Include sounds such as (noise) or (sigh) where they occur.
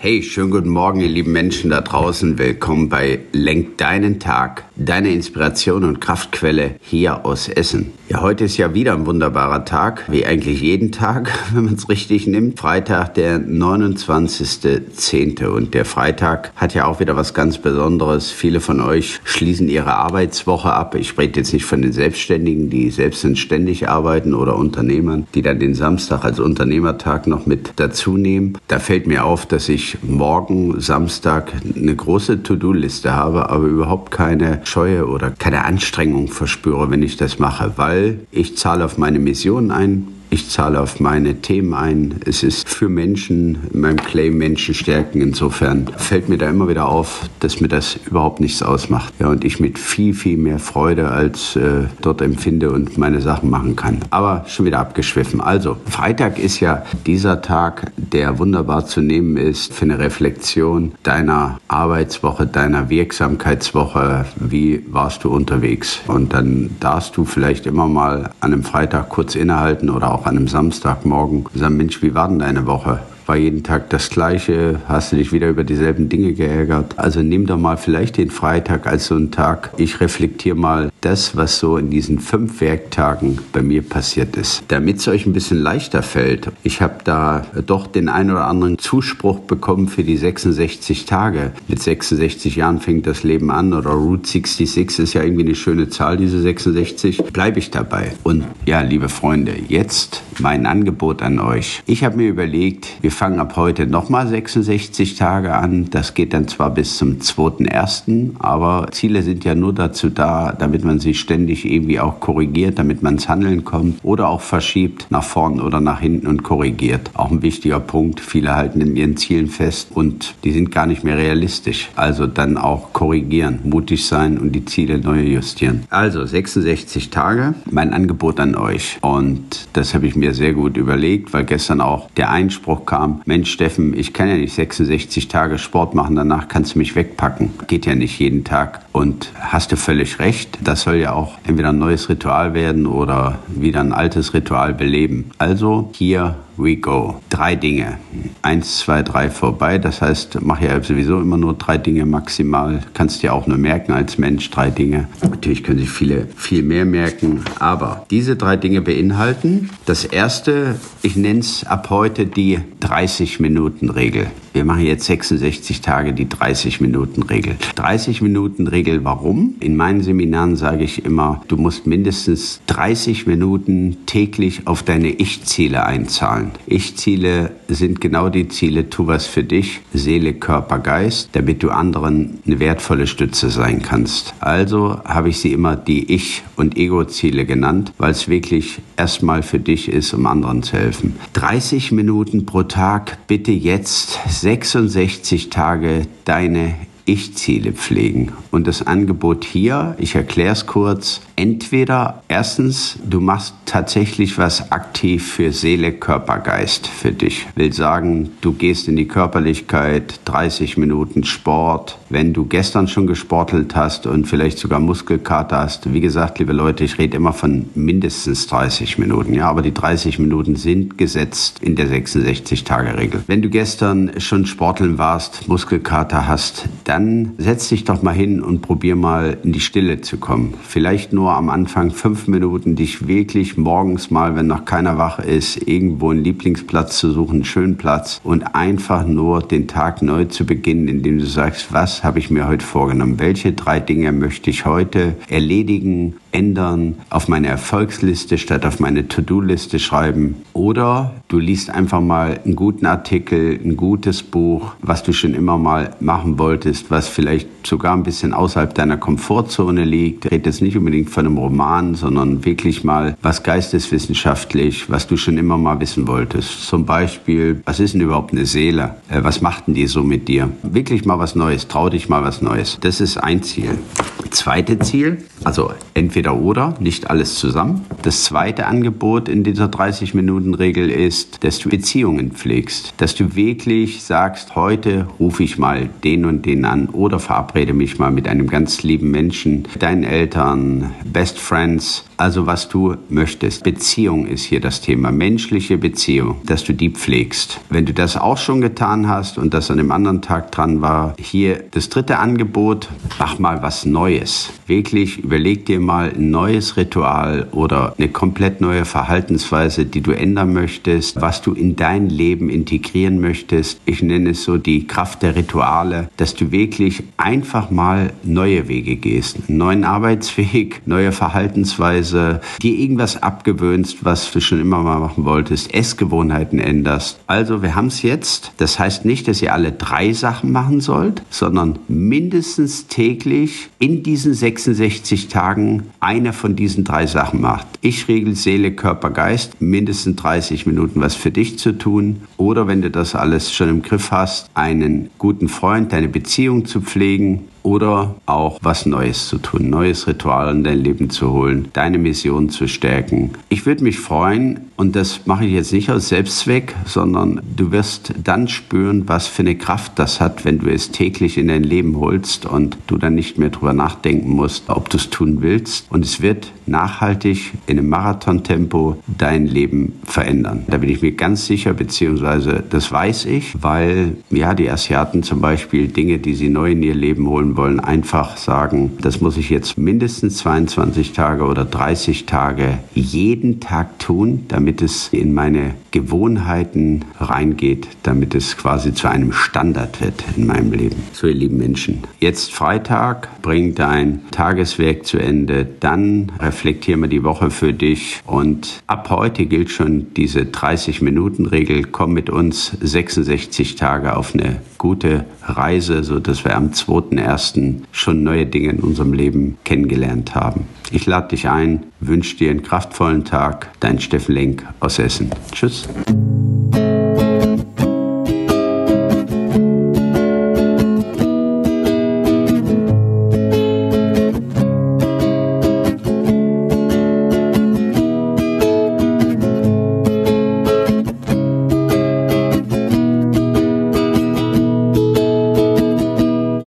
Hey, schönen guten Morgen, ihr lieben Menschen da draußen. Willkommen bei Lenk deinen Tag, deine Inspiration und Kraftquelle hier aus Essen. Ja, heute ist ja wieder ein wunderbarer Tag, wie eigentlich jeden Tag, (laughs) wenn man es richtig nimmt. Freitag, der 29.10. Und der Freitag hat ja auch wieder was ganz Besonderes. Viele von euch schließen ihre Arbeitswoche ab. Ich spreche jetzt nicht von den Selbstständigen, die selbstständig arbeiten oder Unternehmern, die dann den Samstag als Unternehmertag noch mit dazu nehmen. Da fällt mir auf, dass ich morgen Samstag eine große To-Do-Liste habe, aber überhaupt keine Scheue oder keine Anstrengung verspüre, wenn ich das mache, weil ich zahle auf meine Mission ein, ich zahle auf meine Themen ein. Es ist für Menschen, in meinem Claim Menschen stärken. Insofern fällt mir da immer wieder auf, dass mir das überhaupt nichts ausmacht. Ja, und ich mit viel, viel mehr Freude als äh, dort empfinde und meine Sachen machen kann. Aber schon wieder abgeschwiffen. Also, Freitag ist ja dieser Tag, der wunderbar zu nehmen ist für eine Reflexion deiner Arbeitswoche, deiner Wirksamkeitswoche. Wie warst du unterwegs? Und dann darfst du vielleicht immer mal an einem Freitag kurz innehalten oder auch auch an einem Samstagmorgen sagen, Mensch, wie war denn deine Woche? War jeden Tag das Gleiche, hast du dich wieder über dieselben Dinge geärgert. Also nimm doch mal vielleicht den Freitag als so einen Tag. Ich reflektiere mal das, was so in diesen fünf Werktagen bei mir passiert ist. Damit es euch ein bisschen leichter fällt. Ich habe da doch den einen oder anderen Zuspruch bekommen für die 66 Tage. Mit 66 Jahren fängt das Leben an oder Route 66 ist ja irgendwie eine schöne Zahl, diese 66. Bleibe ich dabei. Und ja, liebe Freunde, jetzt mein Angebot an euch. Ich habe mir überlegt, wir fangen ab heute nochmal 66 Tage an. Das geht dann zwar bis zum 2.1., aber Ziele sind ja nur dazu da, damit man sich ständig irgendwie auch korrigiert, damit man ins Handeln kommt oder auch verschiebt nach vorn oder nach hinten und korrigiert. Auch ein wichtiger Punkt. Viele halten in ihren Zielen fest und die sind gar nicht mehr realistisch. Also dann auch korrigieren, mutig sein und die Ziele neu justieren. Also 66 Tage, mein Angebot an euch. Und das habe ich mir sehr gut überlegt, weil gestern auch der Einspruch kam, kam, Mensch Steffen, ich kann ja nicht 66 Tage Sport machen, danach kannst du mich wegpacken. Geht ja nicht jeden Tag. Und hast du völlig recht, das soll ja auch entweder ein neues Ritual werden oder wieder ein altes Ritual beleben. Also hier we go. Drei Dinge. Eins, zwei, drei vorbei. Das heißt, mach ja sowieso immer nur drei Dinge maximal. Kannst dir auch nur merken als Mensch drei Dinge. Natürlich können sich viele viel mehr merken. Aber diese drei Dinge beinhalten das erste, ich nenne es ab heute die 30-Minuten-Regel. Wir machen jetzt 66 Tage die 30-Minuten-Regel. 30-Minuten-Regel, warum? In meinen Seminaren sage ich immer, du musst mindestens 30 Minuten täglich auf deine Ich-Ziele einzahlen. Ich-Ziele sind genau die Ziele, tu was für dich, Seele, Körper, Geist, damit du anderen eine wertvolle Stütze sein kannst. Also habe ich sie immer die Ich- und Ego-Ziele genannt, weil es wirklich erstmal für dich ist, um anderen zu helfen. 30 Minuten pro Tag, bitte jetzt 66 Tage deine Ich-Ziele pflegen. Und das Angebot hier, ich erkläre es kurz, entweder erstens, du machst tatsächlich was aktiv für Seele, Körper, Geist für dich. Will sagen, du gehst in die Körperlichkeit, 30 Minuten Sport. Wenn du gestern schon gesportelt hast und vielleicht sogar Muskelkater hast, wie gesagt, liebe Leute, ich rede immer von mindestens 30 Minuten, ja, aber die 30 Minuten sind gesetzt in der 66-Tage-Regel. Wenn du gestern schon sporteln warst, Muskelkater hast, dann setz dich doch mal hin und probier mal in die Stille zu kommen. Vielleicht nur am Anfang fünf Minuten dich wirklich morgens mal, wenn noch keiner wach ist, irgendwo einen Lieblingsplatz zu suchen, einen schönen Platz und einfach nur den Tag neu zu beginnen, indem du sagst, was habe ich mir heute vorgenommen? Welche drei Dinge möchte ich heute erledigen? Ändern, auf meine Erfolgsliste statt auf meine To-Do-Liste schreiben. Oder du liest einfach mal einen guten Artikel, ein gutes Buch, was du schon immer mal machen wolltest, was vielleicht sogar ein bisschen außerhalb deiner Komfortzone liegt. Ich rede jetzt nicht unbedingt von einem Roman, sondern wirklich mal was geisteswissenschaftlich, was du schon immer mal wissen wolltest. Zum Beispiel, was ist denn überhaupt eine Seele? Äh, was macht denn die so mit dir? Wirklich mal was Neues, trau dich mal was Neues. Das ist ein Ziel. Zweite Ziel, also entweder entweder oder, nicht alles zusammen. Das zweite Angebot in dieser 30-Minuten-Regel ist, dass du Beziehungen pflegst, dass du wirklich sagst, heute rufe ich mal den und den an oder verabrede mich mal mit einem ganz lieben Menschen, deinen Eltern, Best Friends, also was du möchtest. Beziehung ist hier das Thema, menschliche Beziehung, dass du die pflegst. Wenn du das auch schon getan hast und das an dem anderen Tag dran war, hier das dritte Angebot, mach mal was Neues. Wirklich überleg dir mal ein neues Ritual oder eine komplett neue Verhaltensweise, die du ändern möchtest, was du in dein Leben integrieren möchtest. Ich nenne es so die Kraft der Rituale, dass du wirklich einfach mal neue Wege gehst, einen neuen Arbeitsweg, (laughs) neue Verhaltensweise, Weise dir irgendwas abgewöhnst, was du schon immer mal machen wolltest, Essgewohnheiten änderst. Also wir haben es jetzt. Das heißt nicht, dass ihr alle drei Sachen machen sollt, sondern mindestens täglich in diesen 66 Tagen eine von diesen drei Sachen macht. Ich regel Seele, Körper, Geist, mindestens 30 Minuten was für dich zu tun. Oder wenn du das alles schon im Griff hast, einen guten Freund, deine Beziehung zu pflegen oder auch was Neues zu tun, neues Ritual in dein Leben zu holen, deine Mission zu stärken. Ich würde mich freuen, und das mache ich jetzt nicht aus Selbstzweck, sondern du wirst dann spüren, was für eine Kraft das hat, wenn du es täglich in dein Leben holst und du dann nicht mehr drüber nachdenken musst, ob du es tun willst. Und es wird nachhaltig in einem Marathontempo dein Leben verändern. Da bin ich mir ganz sicher, beziehungsweise das weiß ich, weil ja die Asiaten zum Beispiel Dinge, die sie neu in ihr Leben holen wollen, einfach sagen, das muss ich jetzt mindestens 22 Tage oder 30 Tage jeden Tag tun, damit es in meine Gewohnheiten reingeht, damit es quasi zu einem Standard wird in meinem Leben. So, ihr lieben Menschen, jetzt Freitag, bring dein Tageswerk zu Ende, dann reflektier mal die Woche für dich und ab heute gilt schon diese 30-Minuten-Regel. Komm mit uns 66 Tage auf eine gute Reise, sodass wir am 2.1. schon neue Dinge in unserem Leben kennengelernt haben. Ich lade dich ein, wünsche dir einen kraftvollen Tag. Dein Steffen Lenk aus Essen. Tschüss.